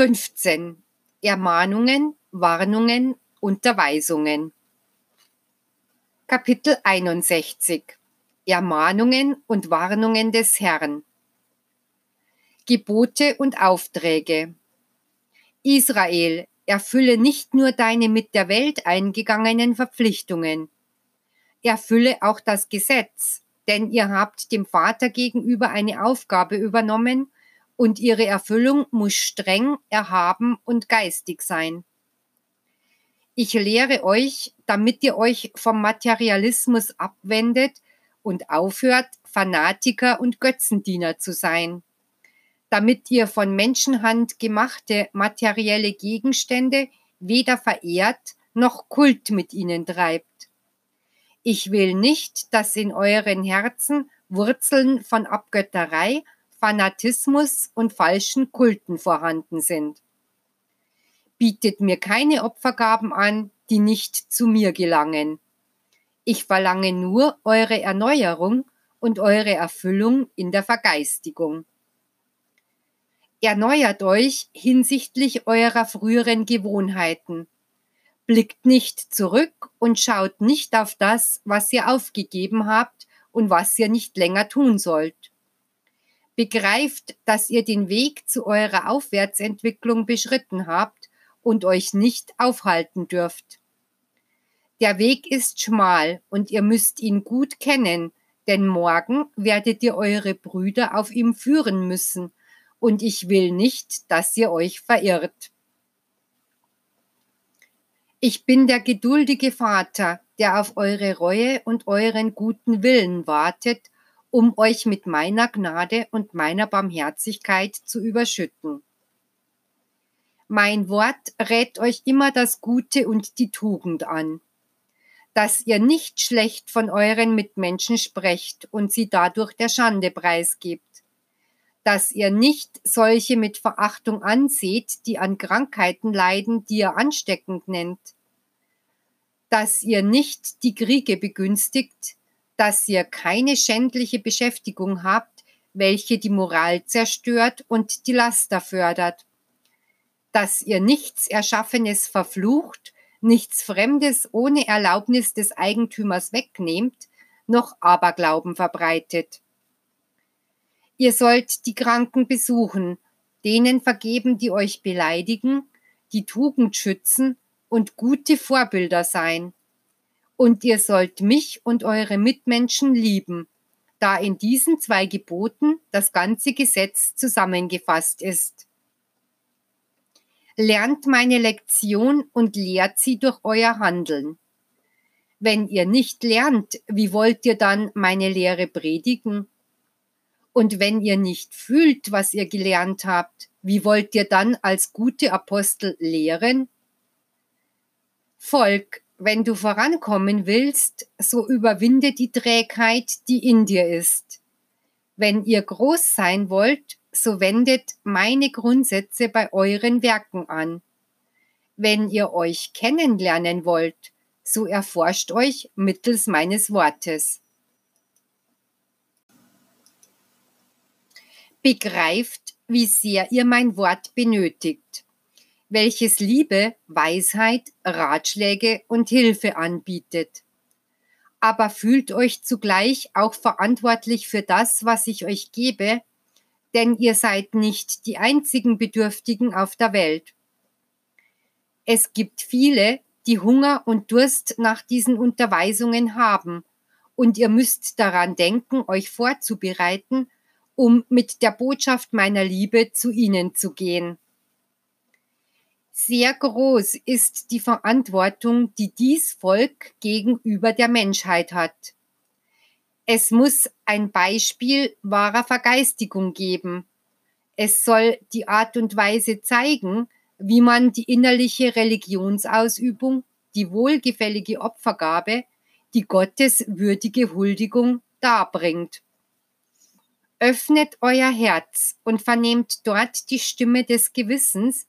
15. Ermahnungen, Warnungen, Unterweisungen. Kapitel 61. Ermahnungen und Warnungen des Herrn. Gebote und Aufträge. Israel, erfülle nicht nur deine mit der Welt eingegangenen Verpflichtungen. Erfülle auch das Gesetz, denn ihr habt dem Vater gegenüber eine Aufgabe übernommen, und ihre Erfüllung muss streng, erhaben und geistig sein. Ich lehre euch, damit ihr euch vom Materialismus abwendet und aufhört, Fanatiker und Götzendiener zu sein, damit ihr von Menschenhand gemachte materielle Gegenstände weder verehrt noch Kult mit ihnen treibt. Ich will nicht, dass in euren Herzen Wurzeln von Abgötterei Fanatismus und falschen Kulten vorhanden sind. Bietet mir keine Opfergaben an, die nicht zu mir gelangen. Ich verlange nur eure Erneuerung und eure Erfüllung in der Vergeistigung. Erneuert euch hinsichtlich eurer früheren Gewohnheiten. Blickt nicht zurück und schaut nicht auf das, was ihr aufgegeben habt und was ihr nicht länger tun sollt begreift, dass ihr den Weg zu eurer Aufwärtsentwicklung beschritten habt und euch nicht aufhalten dürft. Der Weg ist schmal und ihr müsst ihn gut kennen, denn morgen werdet ihr eure Brüder auf ihm führen müssen, und ich will nicht, dass ihr euch verirrt. Ich bin der geduldige Vater, der auf eure Reue und euren guten Willen wartet um euch mit meiner Gnade und meiner Barmherzigkeit zu überschütten. Mein Wort rät euch immer das Gute und die Tugend an, dass ihr nicht schlecht von euren Mitmenschen sprecht und sie dadurch der Schande preisgibt, dass ihr nicht solche mit Verachtung anseht, die an Krankheiten leiden, die ihr ansteckend nennt, dass ihr nicht die Kriege begünstigt, dass ihr keine schändliche Beschäftigung habt, welche die Moral zerstört und die Laster fördert, dass ihr nichts Erschaffenes verflucht, nichts Fremdes ohne Erlaubnis des Eigentümers wegnehmt, noch Aberglauben verbreitet. Ihr sollt die Kranken besuchen, denen vergeben, die euch beleidigen, die Tugend schützen und gute Vorbilder sein und ihr sollt mich und eure Mitmenschen lieben, da in diesen zwei Geboten das ganze Gesetz zusammengefasst ist. Lernt meine Lektion und lehrt sie durch euer Handeln. Wenn ihr nicht lernt, wie wollt ihr dann meine Lehre predigen? Und wenn ihr nicht fühlt, was ihr gelernt habt, wie wollt ihr dann als gute Apostel lehren? Volk, wenn du vorankommen willst, so überwinde die Trägheit, die in dir ist. Wenn ihr groß sein wollt, so wendet meine Grundsätze bei euren Werken an. Wenn ihr euch kennenlernen wollt, so erforscht euch mittels meines Wortes. Begreift, wie sehr ihr mein Wort benötigt welches Liebe, Weisheit, Ratschläge und Hilfe anbietet. Aber fühlt euch zugleich auch verantwortlich für das, was ich euch gebe, denn ihr seid nicht die einzigen Bedürftigen auf der Welt. Es gibt viele, die Hunger und Durst nach diesen Unterweisungen haben, und ihr müsst daran denken, euch vorzubereiten, um mit der Botschaft meiner Liebe zu ihnen zu gehen. Sehr groß ist die Verantwortung, die dies Volk gegenüber der Menschheit hat. Es muss ein Beispiel wahrer Vergeistigung geben. Es soll die Art und Weise zeigen, wie man die innerliche Religionsausübung, die wohlgefällige Opfergabe, die gotteswürdige Huldigung darbringt. Öffnet euer Herz und vernehmt dort die Stimme des Gewissens,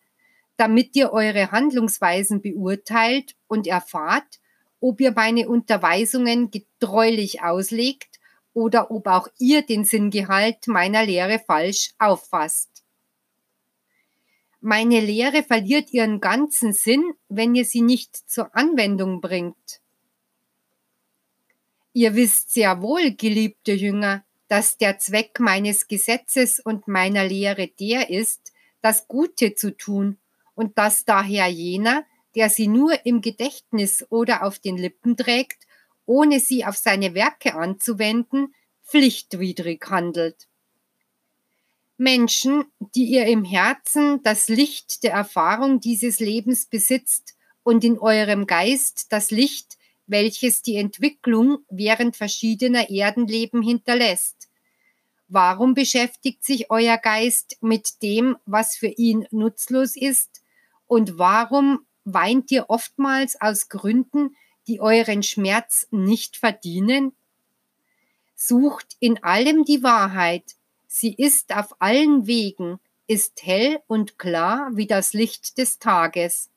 damit ihr eure Handlungsweisen beurteilt und erfahrt, ob ihr meine Unterweisungen getreulich auslegt oder ob auch ihr den Sinngehalt meiner Lehre falsch auffasst. Meine Lehre verliert ihren ganzen Sinn, wenn ihr sie nicht zur Anwendung bringt. Ihr wisst sehr wohl, geliebte Jünger, dass der Zweck meines Gesetzes und meiner Lehre der ist, das Gute zu tun und dass daher jener, der sie nur im Gedächtnis oder auf den Lippen trägt, ohne sie auf seine Werke anzuwenden, pflichtwidrig handelt. Menschen, die ihr im Herzen das Licht der Erfahrung dieses Lebens besitzt und in eurem Geist das Licht, welches die Entwicklung während verschiedener Erdenleben hinterlässt. Warum beschäftigt sich euer Geist mit dem, was für ihn nutzlos ist? Und warum weint ihr oftmals aus Gründen, die euren Schmerz nicht verdienen? Sucht in allem die Wahrheit. Sie ist auf allen Wegen, ist hell und klar wie das Licht des Tages.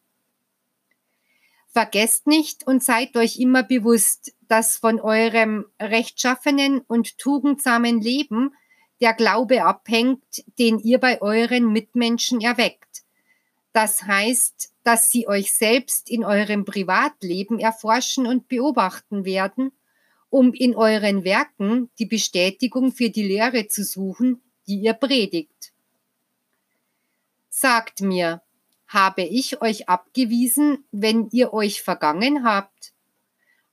Vergesst nicht und seid euch immer bewusst, dass von eurem rechtschaffenen und tugendsamen Leben der Glaube abhängt, den ihr bei euren Mitmenschen erweckt. Das heißt, dass sie euch selbst in eurem Privatleben erforschen und beobachten werden, um in euren Werken die Bestätigung für die Lehre zu suchen, die ihr predigt. Sagt mir, habe ich euch abgewiesen, wenn ihr euch vergangen habt?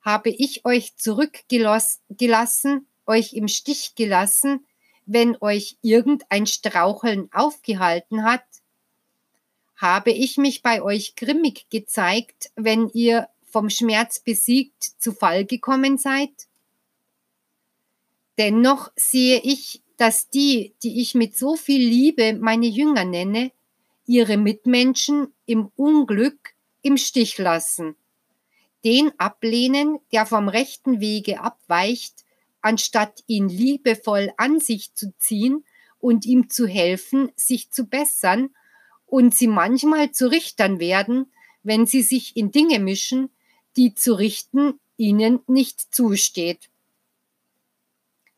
Habe ich euch zurückgelassen, euch im Stich gelassen, wenn euch irgendein Straucheln aufgehalten hat? Habe ich mich bei euch grimmig gezeigt, wenn ihr vom Schmerz besiegt zu Fall gekommen seid? Dennoch sehe ich, dass die, die ich mit so viel Liebe meine Jünger nenne, ihre Mitmenschen im Unglück im Stich lassen, den ablehnen, der vom rechten Wege abweicht, anstatt ihn liebevoll an sich zu ziehen und ihm zu helfen, sich zu bessern und sie manchmal zu Richtern werden, wenn sie sich in Dinge mischen, die zu richten ihnen nicht zusteht.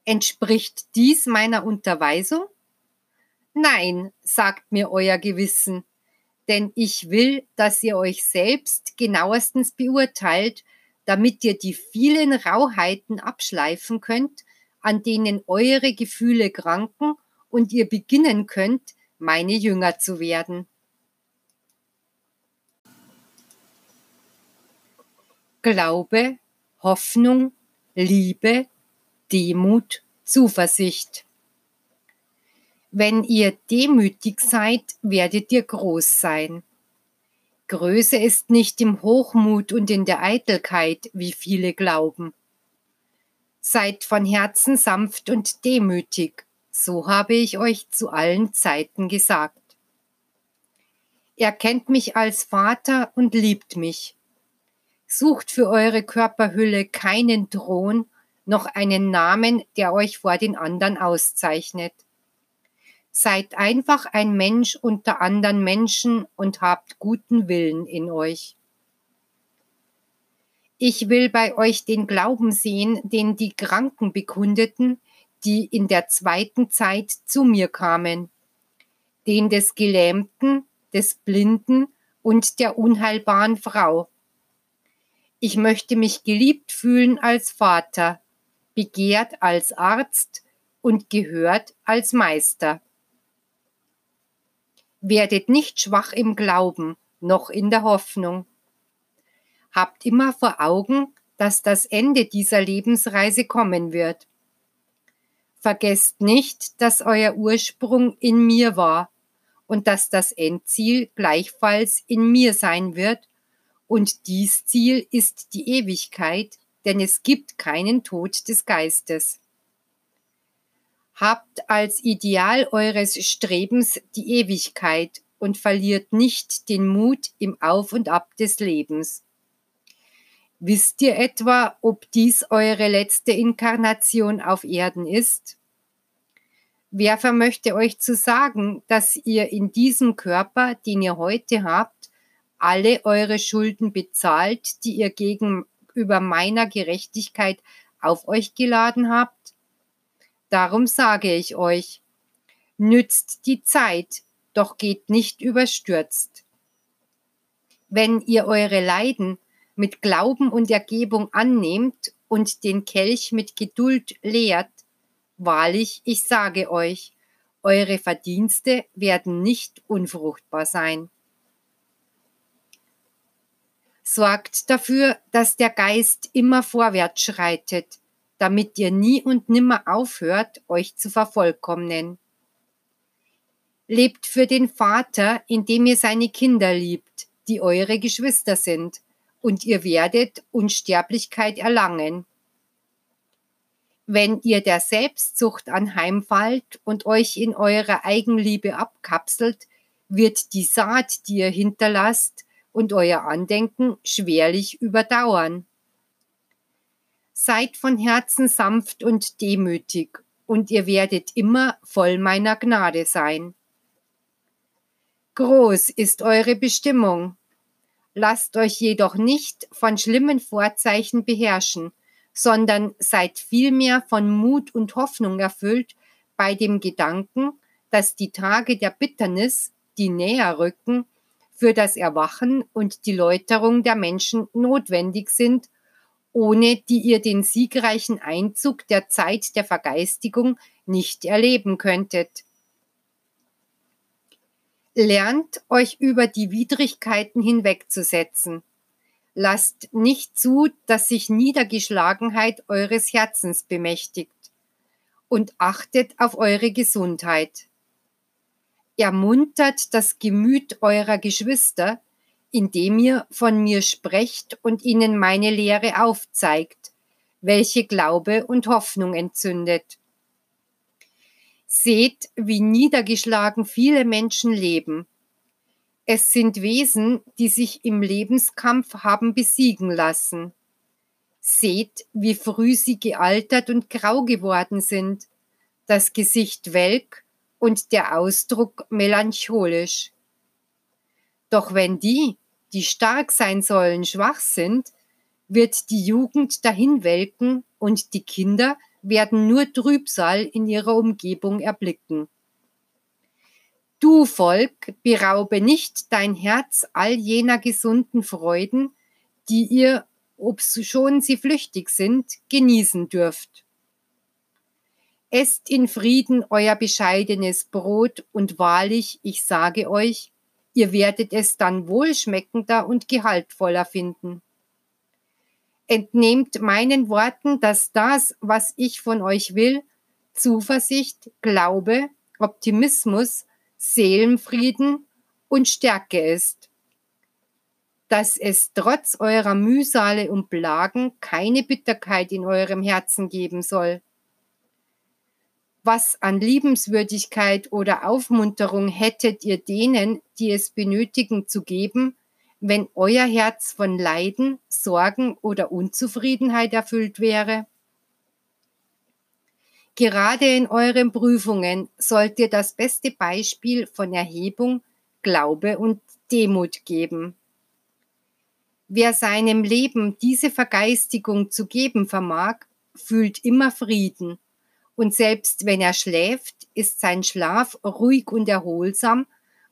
Entspricht dies meiner Unterweisung? Nein, sagt mir euer Gewissen, denn ich will, dass ihr euch selbst genauestens beurteilt, damit ihr die vielen Rauheiten abschleifen könnt, an denen eure Gefühle kranken und ihr beginnen könnt, meine Jünger zu werden. Glaube, Hoffnung, Liebe, Demut, Zuversicht. Wenn ihr demütig seid, werdet ihr groß sein. Größe ist nicht im Hochmut und in der Eitelkeit, wie viele glauben. Seid von Herzen sanft und demütig, so habe ich euch zu allen Zeiten gesagt. Er kennt mich als Vater und liebt mich. Sucht für eure Körperhülle keinen Thron, noch einen Namen, der euch vor den anderen auszeichnet. Seid einfach ein Mensch unter anderen Menschen und habt guten Willen in euch. Ich will bei euch den Glauben sehen, den die Kranken bekundeten, die in der zweiten Zeit zu mir kamen, den des Gelähmten, des Blinden und der unheilbaren Frau. Ich möchte mich geliebt fühlen als Vater, begehrt als Arzt und gehört als Meister. Werdet nicht schwach im Glauben, noch in der Hoffnung. Habt immer vor Augen, dass das Ende dieser Lebensreise kommen wird. Vergesst nicht, dass euer Ursprung in mir war und dass das Endziel gleichfalls in mir sein wird, und dies Ziel ist die Ewigkeit, denn es gibt keinen Tod des Geistes. Habt als Ideal eures Strebens die Ewigkeit und verliert nicht den Mut im Auf und Ab des Lebens. Wisst ihr etwa, ob dies eure letzte Inkarnation auf Erden ist? Wer vermöchte euch zu sagen, dass ihr in diesem Körper, den ihr heute habt, alle eure Schulden bezahlt, die ihr gegenüber meiner Gerechtigkeit auf euch geladen habt? Darum sage ich euch, nützt die Zeit, doch geht nicht überstürzt. Wenn ihr eure Leiden mit Glauben und Ergebung annehmt und den Kelch mit Geduld leert, wahrlich, ich sage euch, eure Verdienste werden nicht unfruchtbar sein. Sorgt dafür, dass der Geist immer vorwärts schreitet, damit ihr nie und nimmer aufhört, euch zu vervollkommnen. Lebt für den Vater, indem ihr seine Kinder liebt, die eure Geschwister sind, und ihr werdet Unsterblichkeit erlangen. Wenn ihr der Selbstsucht anheimfallt und euch in eurer Eigenliebe abkapselt, wird die Saat, die ihr hinterlasst, und euer Andenken schwerlich überdauern. Seid von Herzen sanft und demütig, und ihr werdet immer voll meiner Gnade sein. Groß ist eure Bestimmung. Lasst euch jedoch nicht von schlimmen Vorzeichen beherrschen, sondern seid vielmehr von Mut und Hoffnung erfüllt bei dem Gedanken, dass die Tage der Bitternis, die näher rücken, für das Erwachen und die Läuterung der Menschen notwendig sind, ohne die ihr den siegreichen Einzug der Zeit der Vergeistigung nicht erleben könntet. Lernt euch über die Widrigkeiten hinwegzusetzen. Lasst nicht zu, dass sich Niedergeschlagenheit eures Herzens bemächtigt und achtet auf eure Gesundheit. Ermuntert das Gemüt eurer Geschwister, indem ihr von mir sprecht und ihnen meine Lehre aufzeigt, welche Glaube und Hoffnung entzündet. Seht, wie niedergeschlagen viele Menschen leben. Es sind Wesen, die sich im Lebenskampf haben besiegen lassen. Seht, wie früh sie gealtert und grau geworden sind, das Gesicht welk und der Ausdruck melancholisch. Doch wenn die, die stark sein sollen, schwach sind, wird die Jugend dahinwelken und die Kinder werden nur Trübsal in ihrer Umgebung erblicken. Du Volk, beraube nicht dein Herz all jener gesunden Freuden, die ihr, ob schon sie flüchtig sind, genießen dürft. Esst in Frieden euer bescheidenes Brot und wahrlich, ich sage euch, ihr werdet es dann wohlschmeckender und gehaltvoller finden. Entnehmt meinen Worten, dass das, was ich von euch will, Zuversicht, Glaube, Optimismus, Seelenfrieden und Stärke ist. Dass es trotz eurer Mühsale und Plagen keine Bitterkeit in eurem Herzen geben soll was an Liebenswürdigkeit oder Aufmunterung hättet ihr denen, die es benötigen, zu geben, wenn euer Herz von Leiden, Sorgen oder Unzufriedenheit erfüllt wäre? Gerade in euren Prüfungen sollt ihr das beste Beispiel von Erhebung, Glaube und Demut geben. Wer seinem Leben diese Vergeistigung zu geben vermag, fühlt immer Frieden und selbst wenn er schläft, ist sein Schlaf ruhig und erholsam,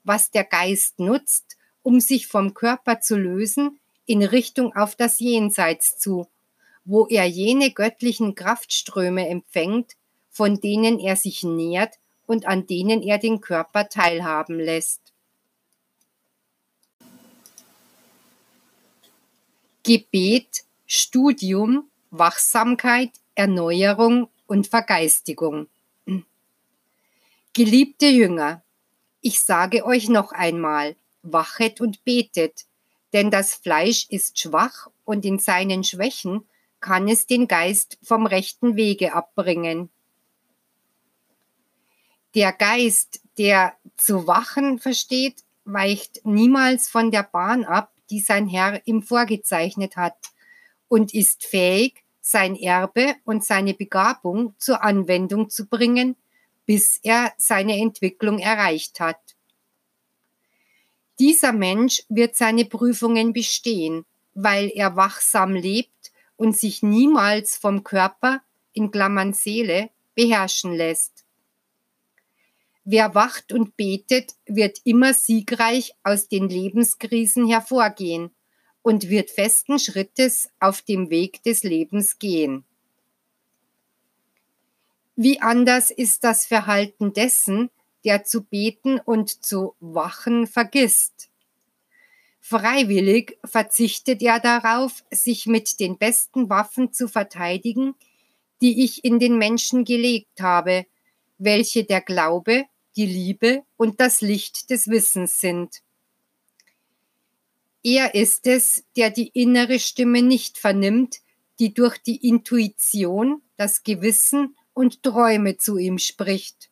was der Geist nutzt, um sich vom Körper zu lösen in Richtung auf das Jenseits zu, wo er jene göttlichen Kraftströme empfängt, von denen er sich nährt und an denen er den Körper teilhaben lässt. Gebet, Studium, Wachsamkeit, Erneuerung und Vergeistigung. Geliebte Jünger, ich sage euch noch einmal, wachet und betet, denn das Fleisch ist schwach und in seinen Schwächen kann es den Geist vom rechten Wege abbringen. Der Geist, der zu wachen versteht, weicht niemals von der Bahn ab, die sein Herr ihm vorgezeichnet hat, und ist fähig, sein Erbe und seine Begabung zur Anwendung zu bringen, bis er seine Entwicklung erreicht hat. Dieser Mensch wird seine Prüfungen bestehen, weil er wachsam lebt und sich niemals vom Körper in Klammern Seele beherrschen lässt. Wer wacht und betet, wird immer siegreich aus den Lebenskrisen hervorgehen und wird festen Schrittes auf dem Weg des Lebens gehen. Wie anders ist das Verhalten dessen, der zu beten und zu wachen vergisst. Freiwillig verzichtet er darauf, sich mit den besten Waffen zu verteidigen, die ich in den Menschen gelegt habe, welche der Glaube, die Liebe und das Licht des Wissens sind. Er ist es, der die innere Stimme nicht vernimmt, die durch die Intuition, das Gewissen und Träume zu ihm spricht.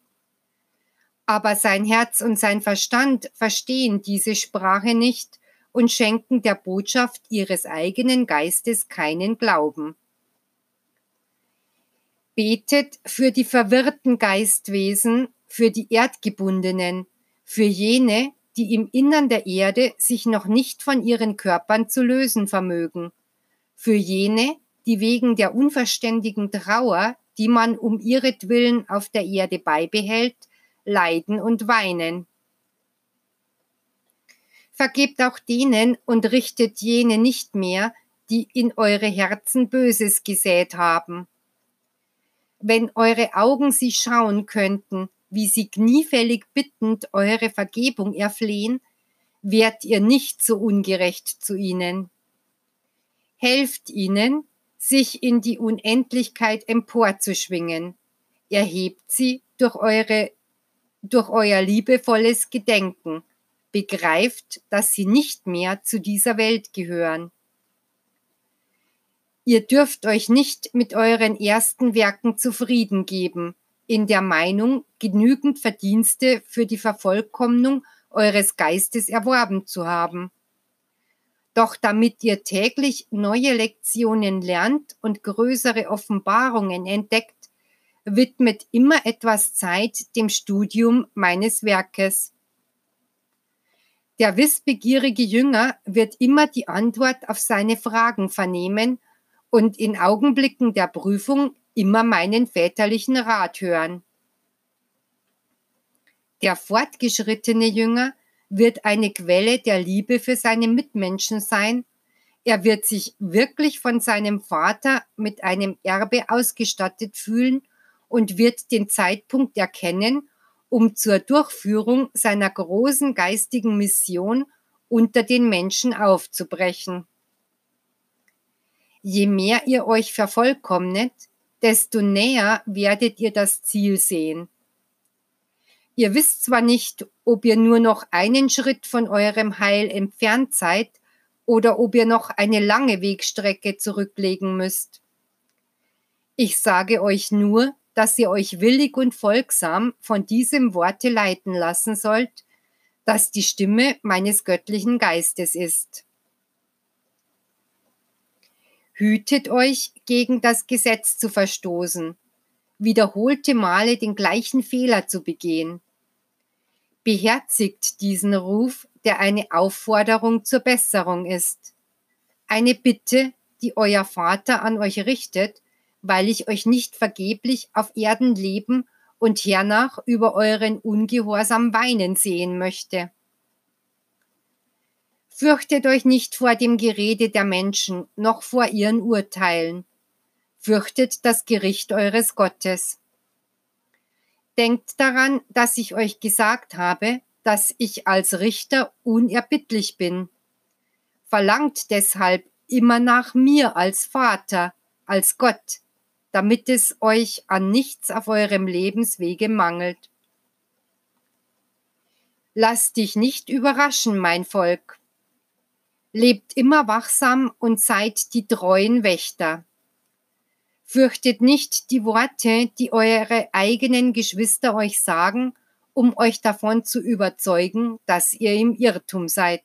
Aber sein Herz und sein Verstand verstehen diese Sprache nicht und schenken der Botschaft ihres eigenen Geistes keinen Glauben. Betet für die verwirrten Geistwesen, für die Erdgebundenen, für jene, die im Innern der Erde sich noch nicht von ihren Körpern zu lösen vermögen, für jene, die wegen der unverständigen Trauer, die man um ihretwillen auf der Erde beibehält, leiden und weinen. Vergebt auch denen und richtet jene nicht mehr, die in eure Herzen Böses gesät haben. Wenn eure Augen sie schauen könnten, wie sie kniefällig bittend eure Vergebung erflehen, wärt ihr nicht so ungerecht zu ihnen. Helft ihnen, sich in die Unendlichkeit emporzuschwingen. Erhebt sie durch eure, durch euer liebevolles Gedenken. Begreift, dass sie nicht mehr zu dieser Welt gehören. Ihr dürft euch nicht mit euren ersten Werken zufrieden geben, in der Meinung, genügend Verdienste für die Vervollkommnung eures Geistes erworben zu haben. Doch damit ihr täglich neue Lektionen lernt und größere Offenbarungen entdeckt, widmet immer etwas Zeit dem Studium meines Werkes. Der wissbegierige Jünger wird immer die Antwort auf seine Fragen vernehmen und in Augenblicken der Prüfung immer meinen väterlichen Rat hören. Der fortgeschrittene Jünger wird eine Quelle der Liebe für seine Mitmenschen sein. Er wird sich wirklich von seinem Vater mit einem Erbe ausgestattet fühlen und wird den Zeitpunkt erkennen, um zur Durchführung seiner großen geistigen Mission unter den Menschen aufzubrechen. Je mehr ihr euch vervollkommnet, desto näher werdet ihr das Ziel sehen. Ihr wisst zwar nicht, ob ihr nur noch einen Schritt von eurem Heil entfernt seid oder ob ihr noch eine lange Wegstrecke zurücklegen müsst. Ich sage euch nur, dass ihr euch willig und folgsam von diesem Worte leiten lassen sollt, das die Stimme meines göttlichen Geistes ist. Hütet euch, gegen das Gesetz zu verstoßen, wiederholte Male den gleichen Fehler zu begehen. Beherzigt diesen Ruf, der eine Aufforderung zur Besserung ist. Eine Bitte, die euer Vater an euch richtet, weil ich euch nicht vergeblich auf Erden leben und hernach über euren Ungehorsam weinen sehen möchte. Fürchtet euch nicht vor dem Gerede der Menschen, noch vor ihren Urteilen. Fürchtet das Gericht eures Gottes. Denkt daran, dass ich euch gesagt habe, dass ich als Richter unerbittlich bin. Verlangt deshalb immer nach mir als Vater, als Gott, damit es euch an nichts auf eurem Lebenswege mangelt. Lasst dich nicht überraschen, mein Volk. Lebt immer wachsam und seid die treuen Wächter. Fürchtet nicht die Worte, die eure eigenen Geschwister euch sagen, um euch davon zu überzeugen, dass ihr im Irrtum seid.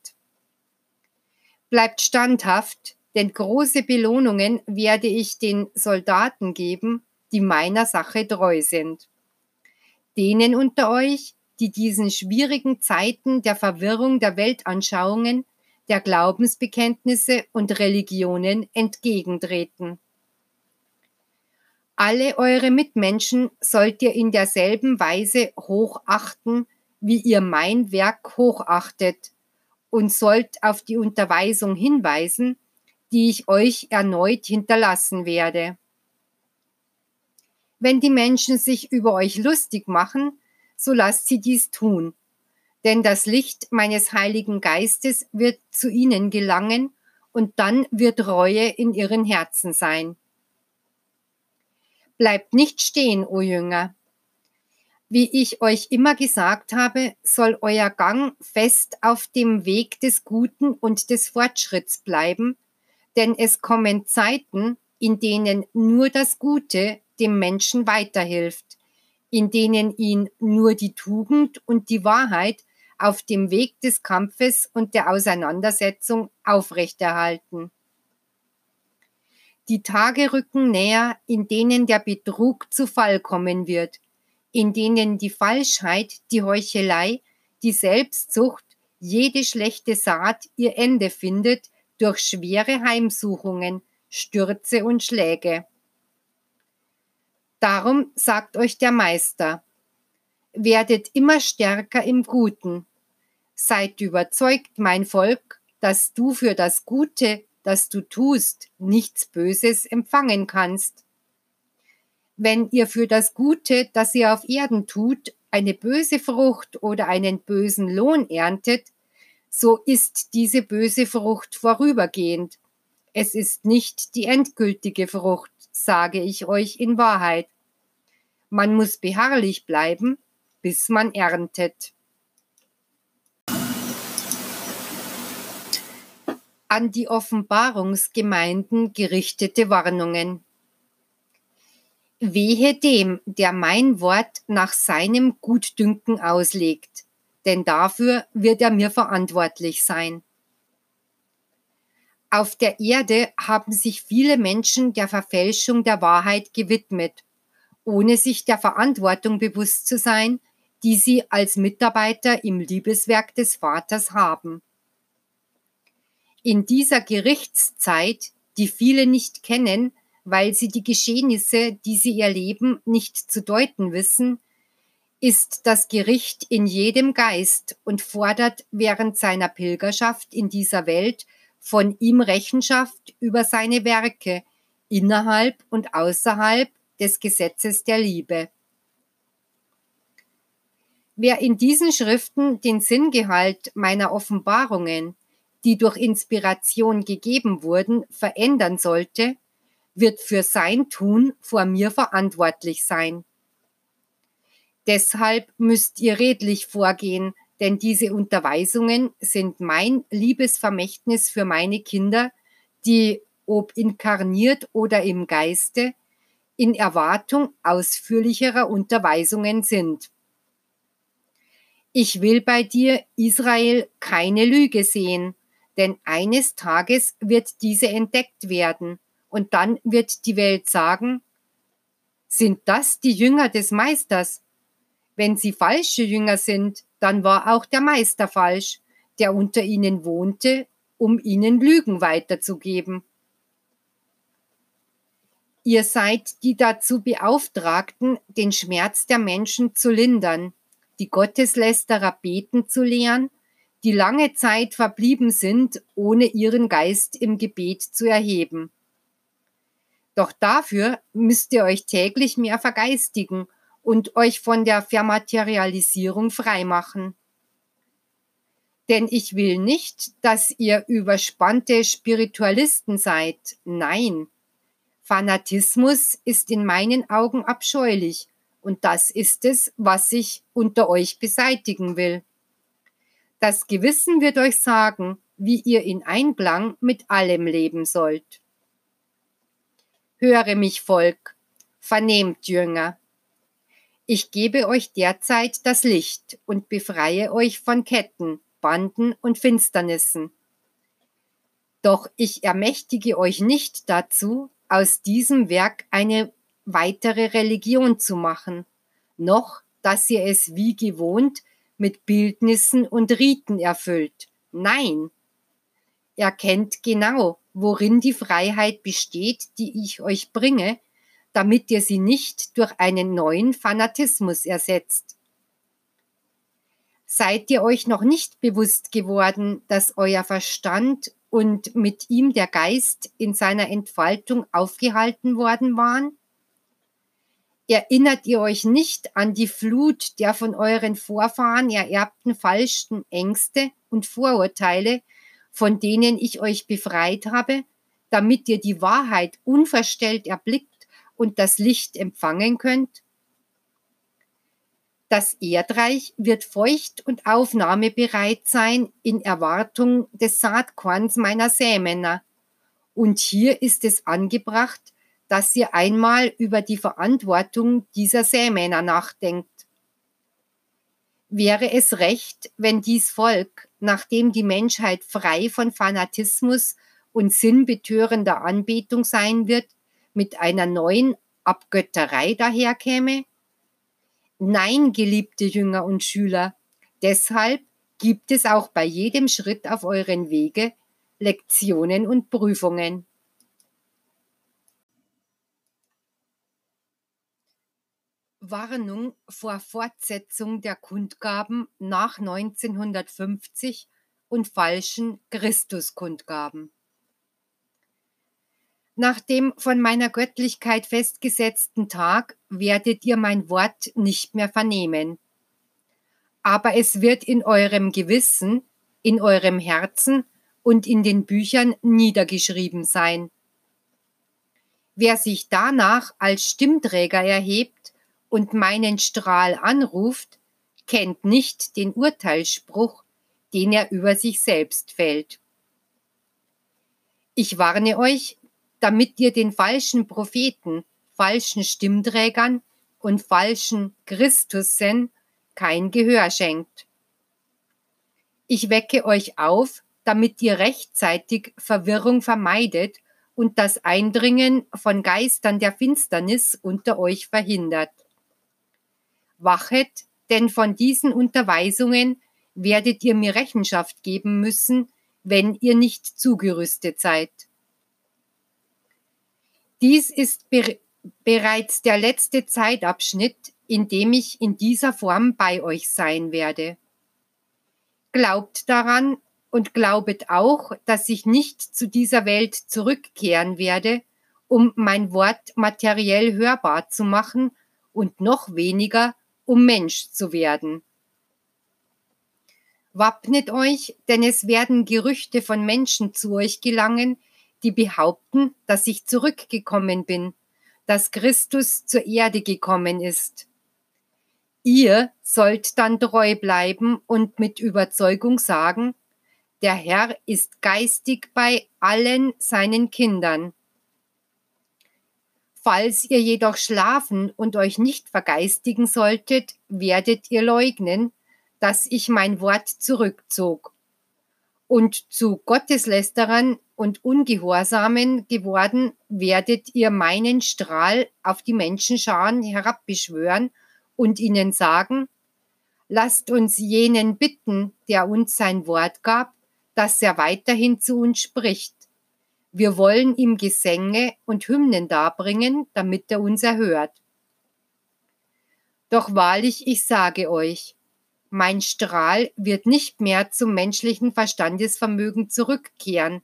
Bleibt standhaft, denn große Belohnungen werde ich den Soldaten geben, die meiner Sache treu sind. Denen unter euch, die diesen schwierigen Zeiten der Verwirrung der Weltanschauungen der Glaubensbekenntnisse und Religionen entgegentreten. Alle eure Mitmenschen sollt ihr in derselben Weise hochachten, wie ihr mein Werk hochachtet, und sollt auf die Unterweisung hinweisen, die ich euch erneut hinterlassen werde. Wenn die Menschen sich über euch lustig machen, so lasst sie dies tun, denn das Licht meines Heiligen Geistes wird zu ihnen gelangen, und dann wird Reue in ihren Herzen sein. Bleibt nicht stehen, o Jünger. Wie ich euch immer gesagt habe, soll euer Gang fest auf dem Weg des Guten und des Fortschritts bleiben, denn es kommen Zeiten, in denen nur das Gute dem Menschen weiterhilft, in denen ihn nur die Tugend und die Wahrheit auf dem Weg des Kampfes und der Auseinandersetzung aufrechterhalten. Die Tage rücken näher, in denen der Betrug zu Fall kommen wird, in denen die Falschheit, die Heuchelei, die Selbstsucht, jede schlechte Saat ihr Ende findet durch schwere Heimsuchungen, Stürze und Schläge. Darum sagt euch der Meister, werdet immer stärker im Guten. Seid überzeugt, mein Volk, dass du für das Gute, das du tust, nichts Böses empfangen kannst. Wenn ihr für das Gute, das ihr auf Erden tut, eine böse Frucht oder einen bösen Lohn erntet, so ist diese böse Frucht vorübergehend. Es ist nicht die endgültige Frucht, sage ich euch in Wahrheit. Man muss beharrlich bleiben, bis man erntet. An die Offenbarungsgemeinden gerichtete Warnungen. Wehe dem, der mein Wort nach seinem Gutdünken auslegt, denn dafür wird er mir verantwortlich sein. Auf der Erde haben sich viele Menschen der Verfälschung der Wahrheit gewidmet, ohne sich der Verantwortung bewusst zu sein, die sie als Mitarbeiter im Liebeswerk des Vaters haben. In dieser Gerichtszeit, die viele nicht kennen, weil sie die Geschehnisse, die sie erleben, nicht zu deuten wissen, ist das Gericht in jedem Geist und fordert während seiner Pilgerschaft in dieser Welt von ihm Rechenschaft über seine Werke innerhalb und außerhalb des Gesetzes der Liebe. Wer in diesen Schriften den Sinngehalt meiner Offenbarungen, die durch Inspiration gegeben wurden, verändern sollte, wird für sein Tun vor mir verantwortlich sein. Deshalb müsst ihr redlich vorgehen, denn diese Unterweisungen sind mein Liebesvermächtnis für meine Kinder, die, ob inkarniert oder im Geiste, in Erwartung ausführlicherer Unterweisungen sind. Ich will bei dir, Israel, keine Lüge sehen, denn eines Tages wird diese entdeckt werden, und dann wird die Welt sagen, sind das die Jünger des Meisters? Wenn sie falsche Jünger sind, dann war auch der Meister falsch, der unter ihnen wohnte, um ihnen Lügen weiterzugeben. Ihr seid die dazu Beauftragten, den Schmerz der Menschen zu lindern, die Gotteslästerer beten zu lehren, die lange Zeit verblieben sind, ohne ihren Geist im Gebet zu erheben. Doch dafür müsst ihr euch täglich mehr vergeistigen und euch von der Vermaterialisierung freimachen. Denn ich will nicht, dass ihr überspannte Spiritualisten seid. Nein. Fanatismus ist in meinen Augen abscheulich und das ist es, was ich unter euch beseitigen will. Das Gewissen wird euch sagen, wie ihr in Einklang mit allem leben sollt. Höre mich, Volk, vernehmt, Jünger. Ich gebe euch derzeit das Licht und befreie euch von Ketten, Banden und Finsternissen. Doch ich ermächtige euch nicht dazu, aus diesem Werk eine weitere Religion zu machen, noch dass ihr es wie gewohnt mit Bildnissen und Riten erfüllt. Nein. Erkennt genau, worin die Freiheit besteht, die ich euch bringe, damit ihr sie nicht durch einen neuen Fanatismus ersetzt. Seid ihr euch noch nicht bewusst geworden, dass euer Verstand und mit ihm der Geist in seiner Entfaltung aufgehalten worden waren? Erinnert ihr euch nicht an die Flut der von euren Vorfahren ererbten falschen Ängste und Vorurteile, von denen ich euch befreit habe, damit ihr die Wahrheit unverstellt erblickt und das Licht empfangen könnt? Das Erdreich wird feucht und aufnahmebereit sein in Erwartung des Saatkorns meiner Sämänner. Und hier ist es angebracht, dass ihr einmal über die Verantwortung dieser Sämänner nachdenkt. Wäre es recht, wenn dies Volk, nachdem die Menschheit frei von Fanatismus und sinnbetörender Anbetung sein wird, mit einer neuen Abgötterei daherkäme? Nein, geliebte Jünger und Schüler, deshalb gibt es auch bei jedem Schritt auf euren Wege Lektionen und Prüfungen. Warnung vor Fortsetzung der Kundgaben nach 1950 und falschen Christuskundgaben. Nach dem von meiner Göttlichkeit festgesetzten Tag werdet ihr mein Wort nicht mehr vernehmen. Aber es wird in eurem Gewissen, in eurem Herzen und in den Büchern niedergeschrieben sein. Wer sich danach als Stimmträger erhebt, und meinen Strahl anruft, kennt nicht den Urteilsspruch, den er über sich selbst fällt. Ich warne euch, damit ihr den falschen Propheten, falschen Stimmträgern und falschen Christussen kein Gehör schenkt. Ich wecke euch auf, damit ihr rechtzeitig Verwirrung vermeidet und das Eindringen von Geistern der Finsternis unter euch verhindert. Wachet, denn von diesen Unterweisungen werdet ihr mir Rechenschaft geben müssen, wenn ihr nicht zugerüstet seid. Dies ist be bereits der letzte Zeitabschnitt, in dem ich in dieser Form bei euch sein werde. Glaubt daran und glaubet auch, dass ich nicht zu dieser Welt zurückkehren werde, um mein Wort materiell hörbar zu machen und noch weniger, um Mensch zu werden. Wappnet euch, denn es werden Gerüchte von Menschen zu euch gelangen, die behaupten, dass ich zurückgekommen bin, dass Christus zur Erde gekommen ist. Ihr sollt dann treu bleiben und mit Überzeugung sagen, der Herr ist geistig bei allen seinen Kindern. Falls ihr jedoch schlafen und euch nicht vergeistigen solltet, werdet ihr leugnen, dass ich mein Wort zurückzog. Und zu Gotteslästerern und Ungehorsamen geworden, werdet ihr meinen Strahl auf die Menschenscharen herabbeschwören und ihnen sagen, lasst uns jenen bitten, der uns sein Wort gab, dass er weiterhin zu uns spricht. Wir wollen ihm Gesänge und Hymnen darbringen, damit er uns erhört. Doch wahrlich, ich sage euch, mein Strahl wird nicht mehr zum menschlichen Verstandesvermögen zurückkehren,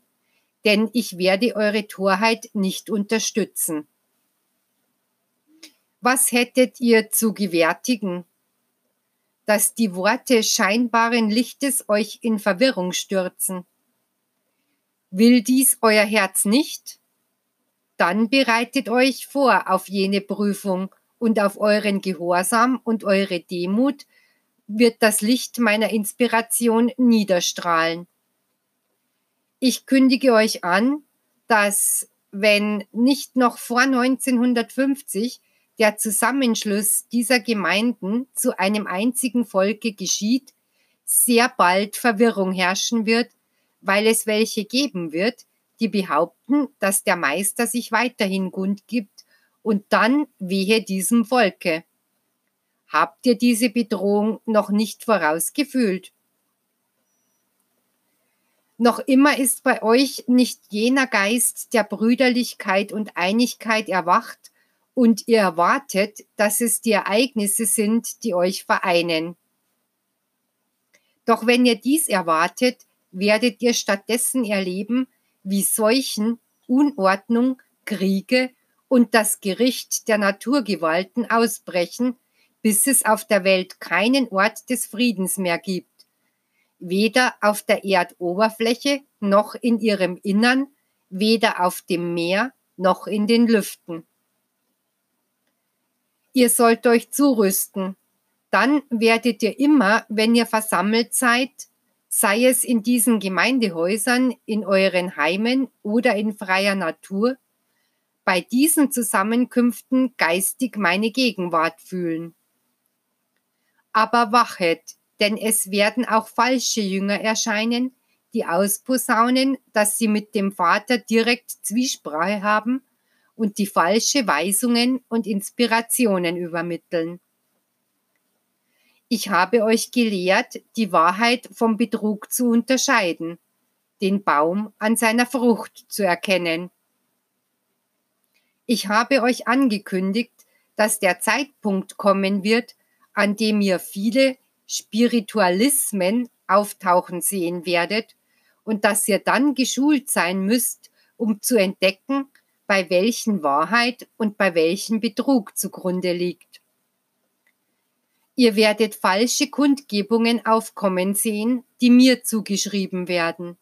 denn ich werde eure Torheit nicht unterstützen. Was hättet ihr zu gewärtigen? Dass die Worte scheinbaren Lichtes euch in Verwirrung stürzen. Will dies euer Herz nicht? Dann bereitet euch vor auf jene Prüfung und auf euren Gehorsam und eure Demut wird das Licht meiner Inspiration niederstrahlen. Ich kündige euch an, dass wenn nicht noch vor 1950 der Zusammenschluss dieser Gemeinden zu einem einzigen Volke geschieht, sehr bald Verwirrung herrschen wird weil es welche geben wird, die behaupten, dass der Meister sich weiterhin Gund gibt und dann wehe diesem Volke. Habt ihr diese Bedrohung noch nicht vorausgefühlt? Noch immer ist bei euch nicht jener Geist der Brüderlichkeit und Einigkeit erwacht und ihr erwartet, dass es die Ereignisse sind, die euch vereinen. Doch wenn ihr dies erwartet, werdet ihr stattdessen erleben, wie Seuchen, Unordnung, Kriege und das Gericht der Naturgewalten ausbrechen, bis es auf der Welt keinen Ort des Friedens mehr gibt, weder auf der Erdoberfläche noch in ihrem Innern, weder auf dem Meer noch in den Lüften. Ihr sollt euch zurüsten, dann werdet ihr immer, wenn ihr versammelt seid, sei es in diesen Gemeindehäusern, in euren Heimen oder in freier Natur, bei diesen Zusammenkünften geistig meine Gegenwart fühlen. Aber wachet, denn es werden auch falsche Jünger erscheinen, die ausposaunen, dass sie mit dem Vater direkt Zwiesprache haben und die falsche Weisungen und Inspirationen übermitteln. Ich habe euch gelehrt, die Wahrheit vom Betrug zu unterscheiden, den Baum an seiner Frucht zu erkennen. Ich habe euch angekündigt, dass der Zeitpunkt kommen wird, an dem ihr viele Spiritualismen auftauchen sehen werdet und dass ihr dann geschult sein müsst, um zu entdecken, bei welchen Wahrheit und bei welchem Betrug zugrunde liegt. Ihr werdet falsche Kundgebungen aufkommen sehen, die mir zugeschrieben werden.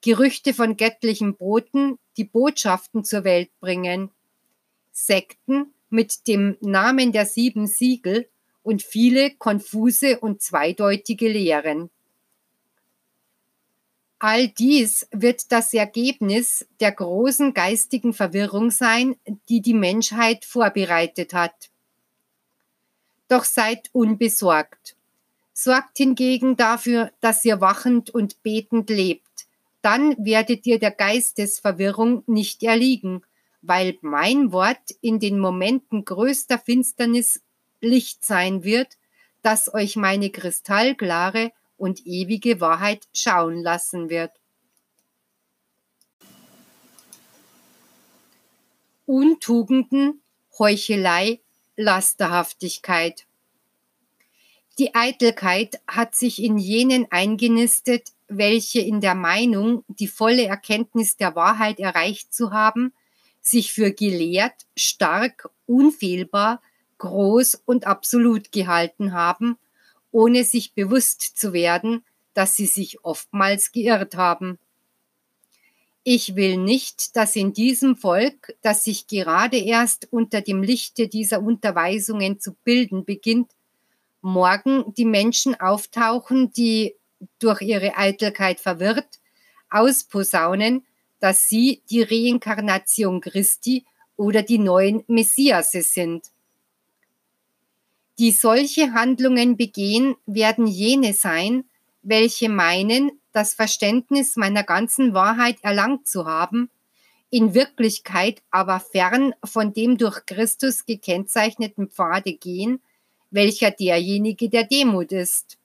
Gerüchte von göttlichen Boten, die Botschaften zur Welt bringen. Sekten mit dem Namen der sieben Siegel und viele konfuse und zweideutige Lehren. All dies wird das Ergebnis der großen geistigen Verwirrung sein, die die Menschheit vorbereitet hat. Doch seid unbesorgt. Sorgt hingegen dafür, dass ihr wachend und betend lebt. Dann werdet ihr der Geistesverwirrung nicht erliegen, weil mein Wort in den Momenten größter Finsternis Licht sein wird, das euch meine kristallklare und ewige Wahrheit schauen lassen wird. Untugenden, Heuchelei, Lasterhaftigkeit. Die Eitelkeit hat sich in jenen eingenistet, welche in der Meinung, die volle Erkenntnis der Wahrheit erreicht zu haben, sich für gelehrt, stark, unfehlbar, groß und absolut gehalten haben, ohne sich bewusst zu werden, dass sie sich oftmals geirrt haben. Ich will nicht, dass in diesem Volk, das sich gerade erst unter dem Lichte dieser Unterweisungen zu bilden beginnt, morgen die Menschen auftauchen, die durch ihre Eitelkeit verwirrt, ausposaunen, dass sie die Reinkarnation Christi oder die neuen Messiasse sind. Die solche Handlungen begehen, werden jene sein, welche meinen, das Verständnis meiner ganzen Wahrheit erlangt zu haben, in Wirklichkeit aber fern von dem durch Christus gekennzeichneten Pfade gehen, welcher derjenige der Demut ist.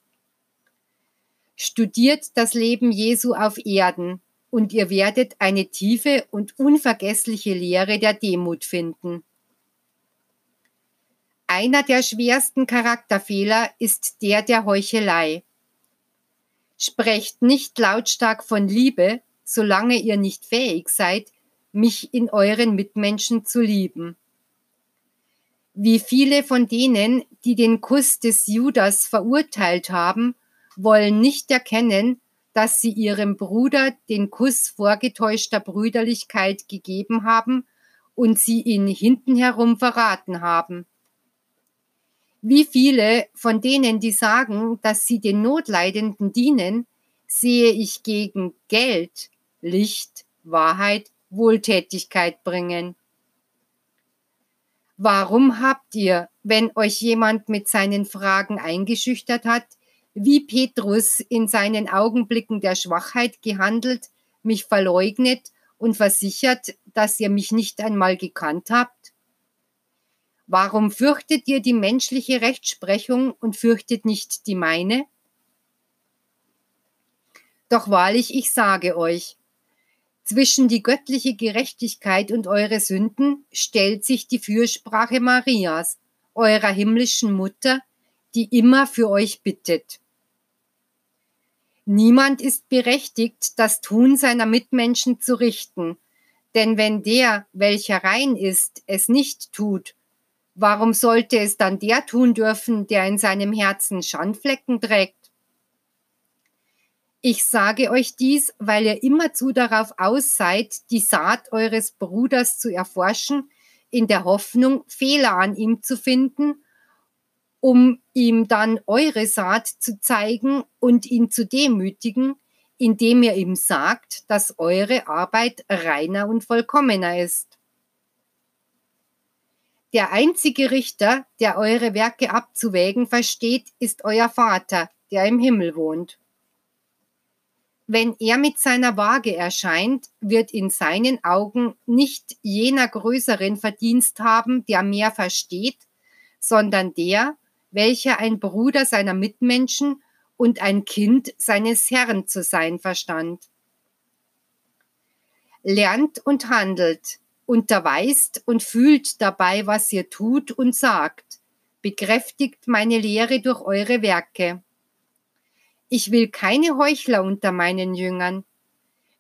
Studiert das Leben Jesu auf Erden, und ihr werdet eine tiefe und unvergessliche Lehre der Demut finden. Einer der schwersten Charakterfehler ist der der Heuchelei. Sprecht nicht lautstark von Liebe, solange ihr nicht fähig seid, mich in euren Mitmenschen zu lieben. Wie viele von denen, die den Kuss des Judas verurteilt haben, wollen nicht erkennen, dass sie ihrem Bruder den Kuss vorgetäuschter Brüderlichkeit gegeben haben und sie ihn hintenherum verraten haben. Wie viele von denen, die sagen, dass sie den Notleidenden dienen, sehe ich gegen Geld, Licht, Wahrheit, Wohltätigkeit bringen. Warum habt ihr, wenn euch jemand mit seinen Fragen eingeschüchtert hat, wie Petrus in seinen Augenblicken der Schwachheit gehandelt, mich verleugnet und versichert, dass ihr mich nicht einmal gekannt habt? Warum fürchtet ihr die menschliche Rechtsprechung und fürchtet nicht die meine? Doch wahrlich, ich sage euch, Zwischen die göttliche Gerechtigkeit und eure Sünden stellt sich die Fürsprache Marias, eurer himmlischen Mutter, die immer für euch bittet. Niemand ist berechtigt, das Tun seiner Mitmenschen zu richten, denn wenn der, welcher rein ist, es nicht tut, warum sollte es dann der tun dürfen, der in seinem Herzen Schandflecken trägt? Ich sage euch dies, weil ihr immerzu darauf aus seid, die Saat eures Bruders zu erforschen, in der Hoffnung, Fehler an ihm zu finden, um ihm dann eure Saat zu zeigen und ihn zu demütigen, indem ihr ihm sagt, dass eure Arbeit reiner und vollkommener ist. Der einzige Richter, der eure Werke abzuwägen versteht, ist euer Vater, der im Himmel wohnt. Wenn er mit seiner Waage erscheint, wird in seinen Augen nicht jener größeren Verdienst haben, der mehr versteht, sondern der, welcher ein Bruder seiner Mitmenschen und ein Kind seines Herrn zu sein verstand. Lernt und handelt, unterweist und fühlt dabei, was ihr tut und sagt, bekräftigt meine Lehre durch eure Werke. Ich will keine Heuchler unter meinen Jüngern.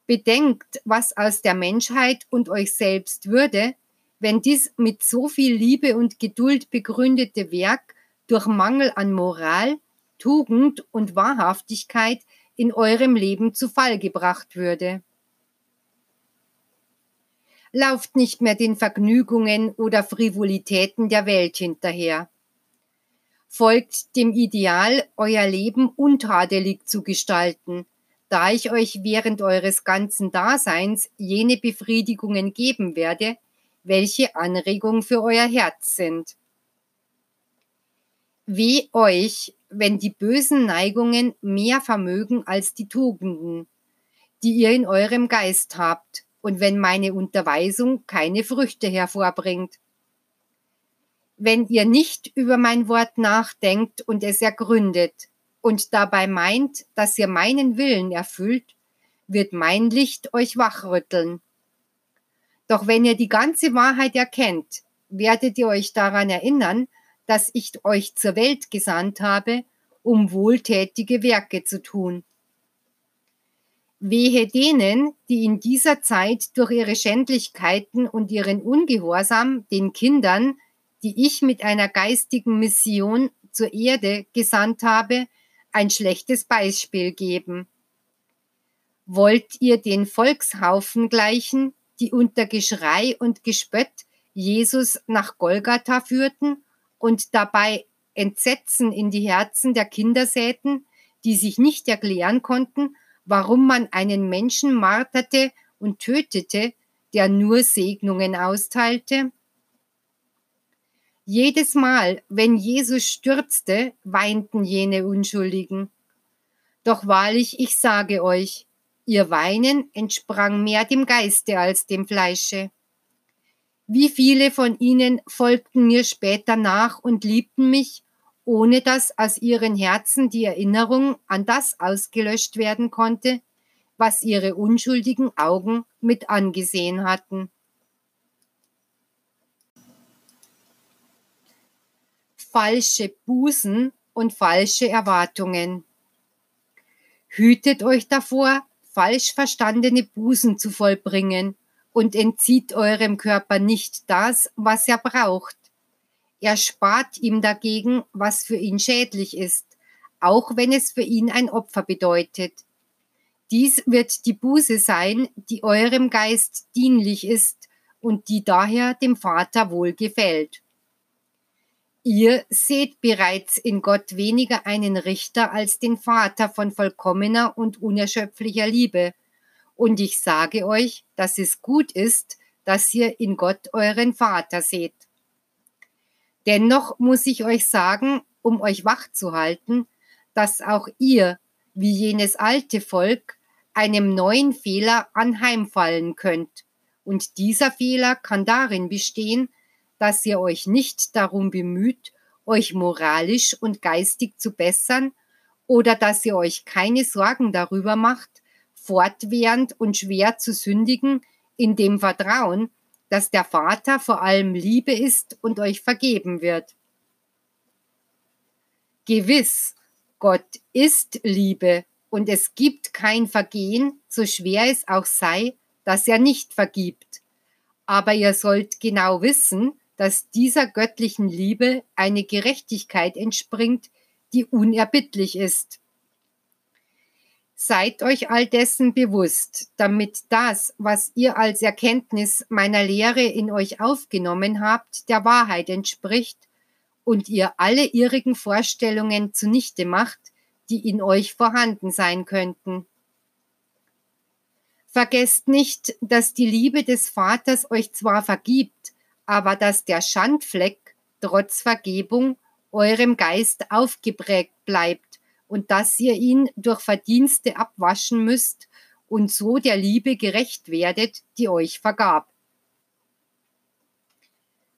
Bedenkt, was aus der Menschheit und euch selbst würde, wenn dies mit so viel Liebe und Geduld begründete Werk durch Mangel an Moral, Tugend und Wahrhaftigkeit in eurem Leben zu Fall gebracht würde. Lauft nicht mehr den Vergnügungen oder Frivolitäten der Welt hinterher folgt dem Ideal, euer Leben untadelig zu gestalten, da ich euch während eures ganzen Daseins jene Befriedigungen geben werde, welche Anregung für euer Herz sind. Weh euch, wenn die bösen Neigungen mehr vermögen als die Tugenden, die ihr in eurem Geist habt, und wenn meine Unterweisung keine Früchte hervorbringt wenn ihr nicht über mein Wort nachdenkt und es ergründet und dabei meint, dass ihr meinen Willen erfüllt, wird mein Licht euch wachrütteln. Doch wenn ihr die ganze Wahrheit erkennt, werdet ihr euch daran erinnern, dass ich euch zur Welt gesandt habe, um wohltätige Werke zu tun. Wehe denen, die in dieser Zeit durch ihre Schändlichkeiten und ihren Ungehorsam den Kindern die ich mit einer geistigen Mission zur Erde gesandt habe, ein schlechtes Beispiel geben. Wollt ihr den Volkshaufen gleichen, die unter Geschrei und Gespött Jesus nach Golgatha führten und dabei Entsetzen in die Herzen der Kinder säten, die sich nicht erklären konnten, warum man einen Menschen marterte und tötete, der nur Segnungen austeilte? Jedes Mal, wenn Jesus stürzte, weinten jene Unschuldigen. Doch wahrlich, ich sage euch, ihr Weinen entsprang mehr dem Geiste als dem Fleische. Wie viele von ihnen folgten mir später nach und liebten mich, ohne dass aus ihren Herzen die Erinnerung an das ausgelöscht werden konnte, was ihre unschuldigen Augen mit angesehen hatten. falsche Busen und falsche Erwartungen. Hütet euch davor, falsch verstandene Busen zu vollbringen und entzieht eurem Körper nicht das, was er braucht. Er spart ihm dagegen, was für ihn schädlich ist, auch wenn es für ihn ein Opfer bedeutet. Dies wird die Buße sein, die eurem Geist dienlich ist und die daher dem Vater wohl gefällt. Ihr seht bereits in Gott weniger einen Richter als den Vater von vollkommener und unerschöpflicher Liebe. Und ich sage euch, dass es gut ist, dass ihr in Gott euren Vater seht. Dennoch muss ich euch sagen, um euch wach zu halten, dass auch ihr, wie jenes alte Volk, einem neuen Fehler anheimfallen könnt. Und dieser Fehler kann darin bestehen, dass ihr euch nicht darum bemüht, euch moralisch und geistig zu bessern oder dass ihr euch keine Sorgen darüber macht, fortwährend und schwer zu sündigen, in dem Vertrauen, dass der Vater vor allem Liebe ist und euch vergeben wird. Gewiss, Gott ist Liebe und es gibt kein Vergehen, so schwer es auch sei, das er nicht vergibt. Aber ihr sollt genau wissen, dass dieser göttlichen Liebe eine Gerechtigkeit entspringt, die unerbittlich ist. Seid euch all dessen bewusst, damit das, was ihr als Erkenntnis meiner Lehre in euch aufgenommen habt, der Wahrheit entspricht und ihr alle irrigen Vorstellungen zunichte macht, die in euch vorhanden sein könnten. Vergesst nicht, dass die Liebe des Vaters euch zwar vergibt, aber dass der Schandfleck trotz Vergebung eurem Geist aufgeprägt bleibt und dass ihr ihn durch Verdienste abwaschen müsst und so der Liebe gerecht werdet, die euch vergab.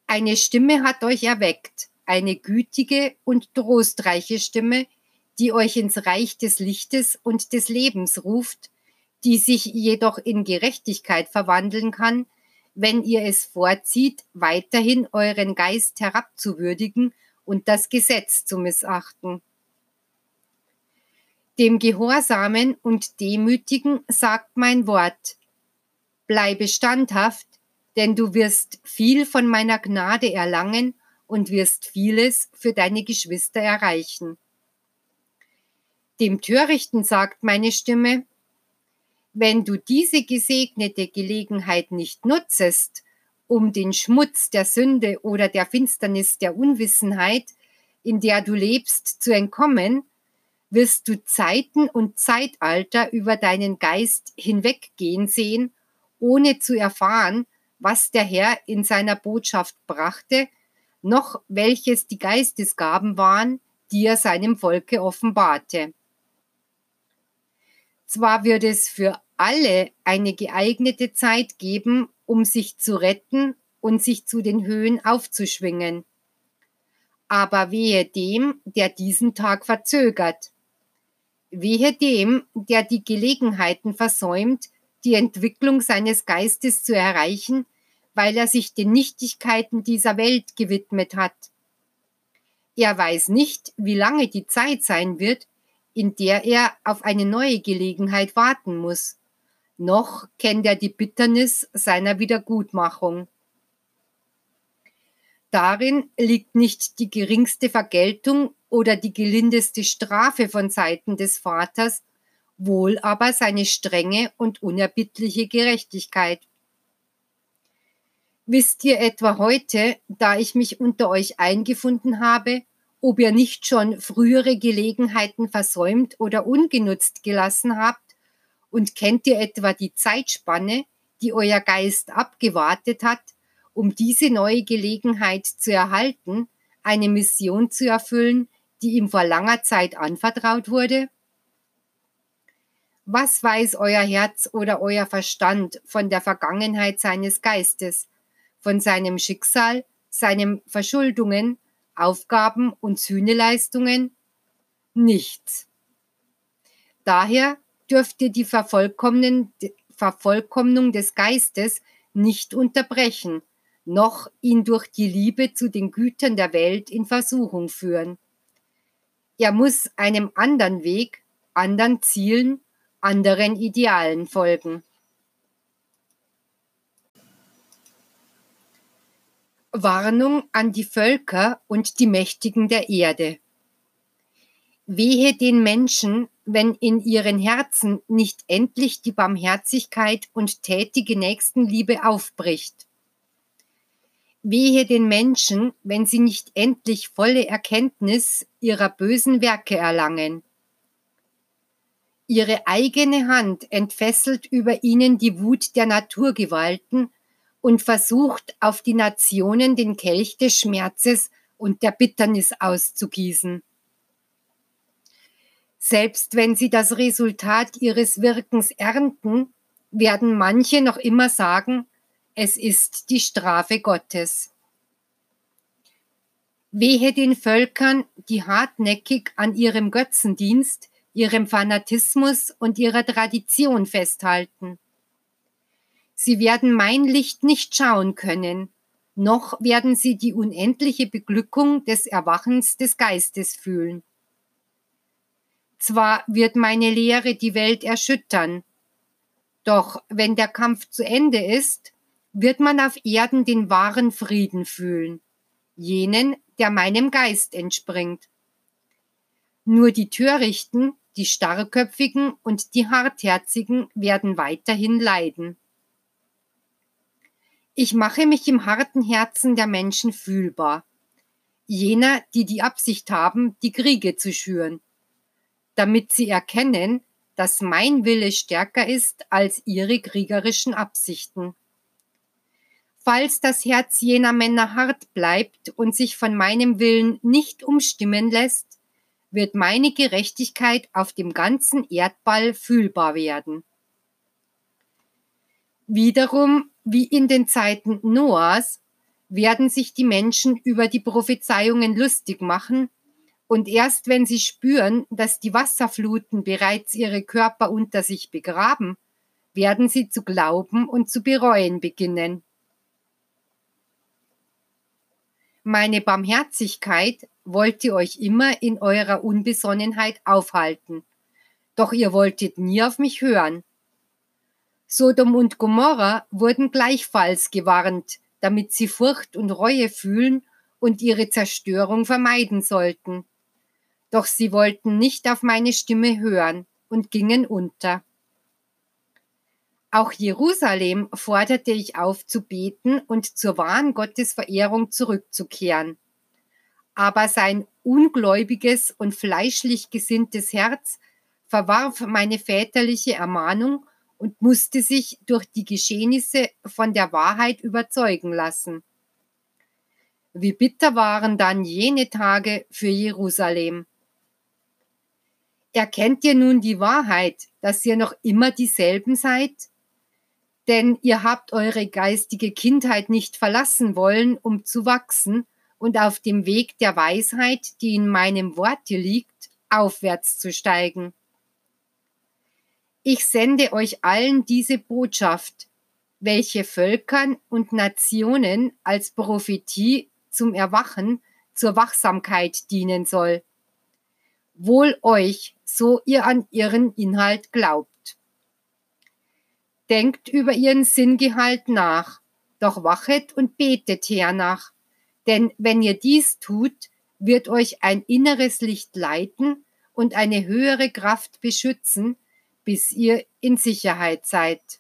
Eine Stimme hat euch erweckt, eine gütige und trostreiche Stimme, die euch ins Reich des Lichtes und des Lebens ruft, die sich jedoch in Gerechtigkeit verwandeln kann, wenn ihr es vorzieht, weiterhin euren Geist herabzuwürdigen und das Gesetz zu missachten. Dem Gehorsamen und Demütigen sagt mein Wort, bleibe standhaft, denn du wirst viel von meiner Gnade erlangen und wirst vieles für deine Geschwister erreichen. Dem Törichten sagt meine Stimme, wenn du diese gesegnete Gelegenheit nicht nutzest, um den Schmutz der Sünde oder der Finsternis der Unwissenheit, in der du lebst, zu entkommen, wirst du Zeiten und Zeitalter über deinen Geist hinweggehen sehen, ohne zu erfahren, was der Herr in seiner Botschaft brachte, noch welches die Geistesgaben waren, die er seinem Volke offenbarte. Zwar wird es für alle eine geeignete Zeit geben, um sich zu retten und sich zu den Höhen aufzuschwingen. Aber wehe dem, der diesen Tag verzögert. Wehe dem, der die Gelegenheiten versäumt, die Entwicklung seines Geistes zu erreichen, weil er sich den Nichtigkeiten dieser Welt gewidmet hat. Er weiß nicht, wie lange die Zeit sein wird, in der er auf eine neue Gelegenheit warten muss. Noch kennt er die Bitternis seiner Wiedergutmachung. Darin liegt nicht die geringste Vergeltung oder die gelindeste Strafe von Seiten des Vaters, wohl aber seine strenge und unerbittliche Gerechtigkeit. Wisst ihr etwa heute, da ich mich unter euch eingefunden habe, ob ihr nicht schon frühere Gelegenheiten versäumt oder ungenutzt gelassen habt? Und kennt ihr etwa die Zeitspanne, die euer Geist abgewartet hat, um diese neue Gelegenheit zu erhalten, eine Mission zu erfüllen, die ihm vor langer Zeit anvertraut wurde? Was weiß euer Herz oder euer Verstand von der Vergangenheit seines Geistes, von seinem Schicksal, seinen Verschuldungen, Aufgaben und Sühneleistungen? Nichts. Daher dürft ihr die Vervollkommnung des Geistes nicht unterbrechen, noch ihn durch die Liebe zu den Gütern der Welt in Versuchung führen. Er muss einem anderen Weg, anderen Zielen, anderen Idealen folgen. Warnung an die Völker und die Mächtigen der Erde. Wehe den Menschen, wenn in ihren Herzen nicht endlich die Barmherzigkeit und tätige Nächstenliebe aufbricht. Wehe den Menschen, wenn sie nicht endlich volle Erkenntnis ihrer bösen Werke erlangen. Ihre eigene Hand entfesselt über ihnen die Wut der Naturgewalten und versucht auf die Nationen den Kelch des Schmerzes und der Bitternis auszugießen. Selbst wenn sie das Resultat ihres Wirkens ernten, werden manche noch immer sagen, es ist die Strafe Gottes. Wehe den Völkern, die hartnäckig an ihrem Götzendienst, ihrem Fanatismus und ihrer Tradition festhalten. Sie werden mein Licht nicht schauen können, noch werden sie die unendliche Beglückung des Erwachens des Geistes fühlen. Zwar wird meine Lehre die Welt erschüttern, doch wenn der Kampf zu Ende ist, wird man auf Erden den wahren Frieden fühlen, jenen, der meinem Geist entspringt. Nur die Törichten, die Starrköpfigen und die Hartherzigen werden weiterhin leiden. Ich mache mich im harten Herzen der Menschen fühlbar, jener, die die Absicht haben, die Kriege zu schüren, damit sie erkennen, dass mein Wille stärker ist als ihre kriegerischen Absichten. Falls das Herz jener Männer hart bleibt und sich von meinem Willen nicht umstimmen lässt, wird meine Gerechtigkeit auf dem ganzen Erdball fühlbar werden. Wiederum, wie in den Zeiten Noahs, werden sich die Menschen über die Prophezeiungen lustig machen und erst wenn sie spüren, dass die Wasserfluten bereits ihre Körper unter sich begraben, werden sie zu glauben und zu bereuen beginnen. Meine Barmherzigkeit wollte euch immer in eurer Unbesonnenheit aufhalten, doch ihr wolltet nie auf mich hören. Sodom und Gomorra wurden gleichfalls gewarnt, damit sie Furcht und Reue fühlen und ihre Zerstörung vermeiden sollten doch sie wollten nicht auf meine Stimme hören und gingen unter. Auch Jerusalem forderte ich auf zu beten und zur wahren Gottesverehrung zurückzukehren. Aber sein ungläubiges und fleischlich gesinntes Herz verwarf meine väterliche Ermahnung und musste sich durch die Geschehnisse von der Wahrheit überzeugen lassen. Wie bitter waren dann jene Tage für Jerusalem. Erkennt ihr nun die Wahrheit, dass ihr noch immer dieselben seid? Denn ihr habt eure geistige Kindheit nicht verlassen wollen, um zu wachsen und auf dem Weg der Weisheit, die in meinem Worte liegt, aufwärts zu steigen. Ich sende euch allen diese Botschaft, welche Völkern und Nationen als Prophetie zum Erwachen, zur Wachsamkeit dienen soll. Wohl euch, so ihr an ihren Inhalt glaubt. Denkt über ihren Sinngehalt nach, doch wachet und betet hernach, denn wenn ihr dies tut, wird euch ein inneres Licht leiten und eine höhere Kraft beschützen, bis ihr in Sicherheit seid.